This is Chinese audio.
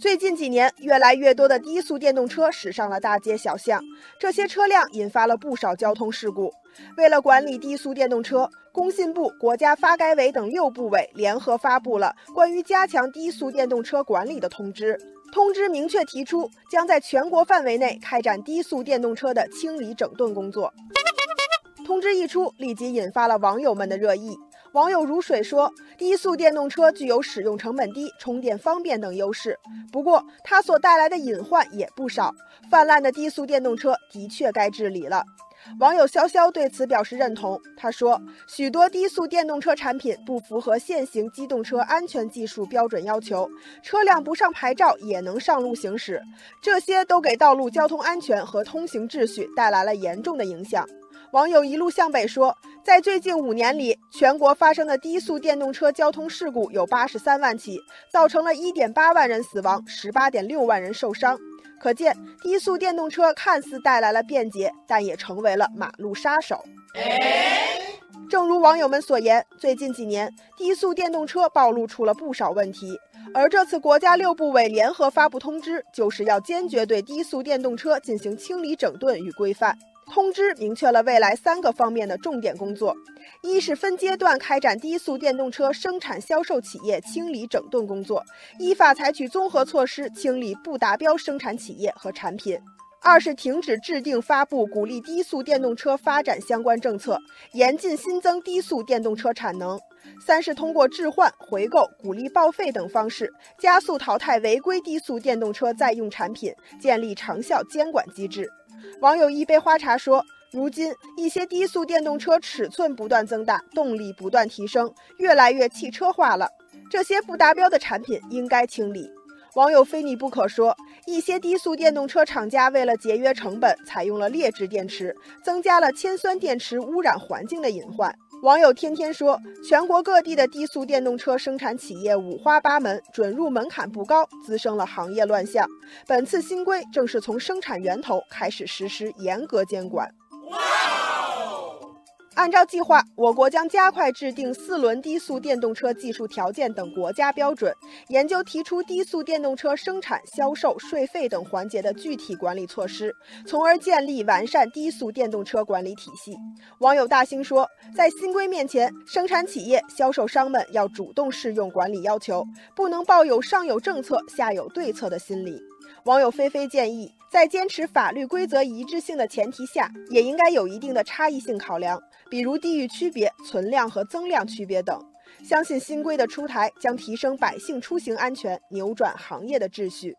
最近几年，越来越多的低速电动车驶上了大街小巷，这些车辆引发了不少交通事故。为了管理低速电动车，工信部、国家发改委等六部委联合发布了关于加强低速电动车管理的通知。通知明确提出，将在全国范围内开展低速电动车的清理整顿工作。通知一出，立即引发了网友们的热议。网友如水说，低速电动车具有使用成本低、充电方便等优势，不过它所带来的隐患也不少。泛滥的低速电动车的确该治理了。网友潇潇对此表示认同。他说，许多低速电动车产品不符合现行机动车安全技术标准要求，车辆不上牌照也能上路行驶，这些都给道路交通安全和通行秩序带来了严重的影响。网友一路向北说，在最近五年里，全国发生的低速电动车交通事故有八十三万起，造成了一点八万人死亡，十八点六万人受伤。可见，低速电动车看似带来了便捷，但也成为了马路杀手。正如网友们所言，最近几年，低速电动车暴露出了不少问题，而这次国家六部委联合发布通知，就是要坚决对低速电动车进行清理整顿与规范。通知明确了未来三个方面的重点工作：一是分阶段开展低速电动车生产销售企业清理整顿工作，依法采取综合措施清理不达标生产企业和产品；二是停止制定发布鼓励低速电动车发展相关政策，严禁新增低速电动车产能；三是通过置换、回购、鼓励报废等方式，加速淘汰违规低速电动车在用产品，建立长效监管机制。网友一杯花茶说：“如今一些低速电动车尺寸不断增大，动力不断提升，越来越汽车化了。这些不达标的产品应该清理。”网友非你不可说：“一些低速电动车厂家为了节约成本，采用了劣质电池，增加了铅酸电池污染环境的隐患。”网友天天说，全国各地的低速电动车生产企业五花八门，准入门槛不高，滋生了行业乱象。本次新规正是从生产源头开始实施严格监管。按照计划，我国将加快制定四轮低速电动车技术条件等国家标准，研究提出低速电动车生产、销售、税费等环节的具体管理措施，从而建立完善低速电动车管理体系。网友大兴说，在新规面前，生产企业、销售商们要主动适用管理要求，不能抱有上有政策、下有对策的心理。网友菲菲建议，在坚持法律规则一致性的前提下，也应该有一定的差异性考量，比如地域区别、存量和增量区别等。相信新规的出台将提升百姓出行安全，扭转行业的秩序。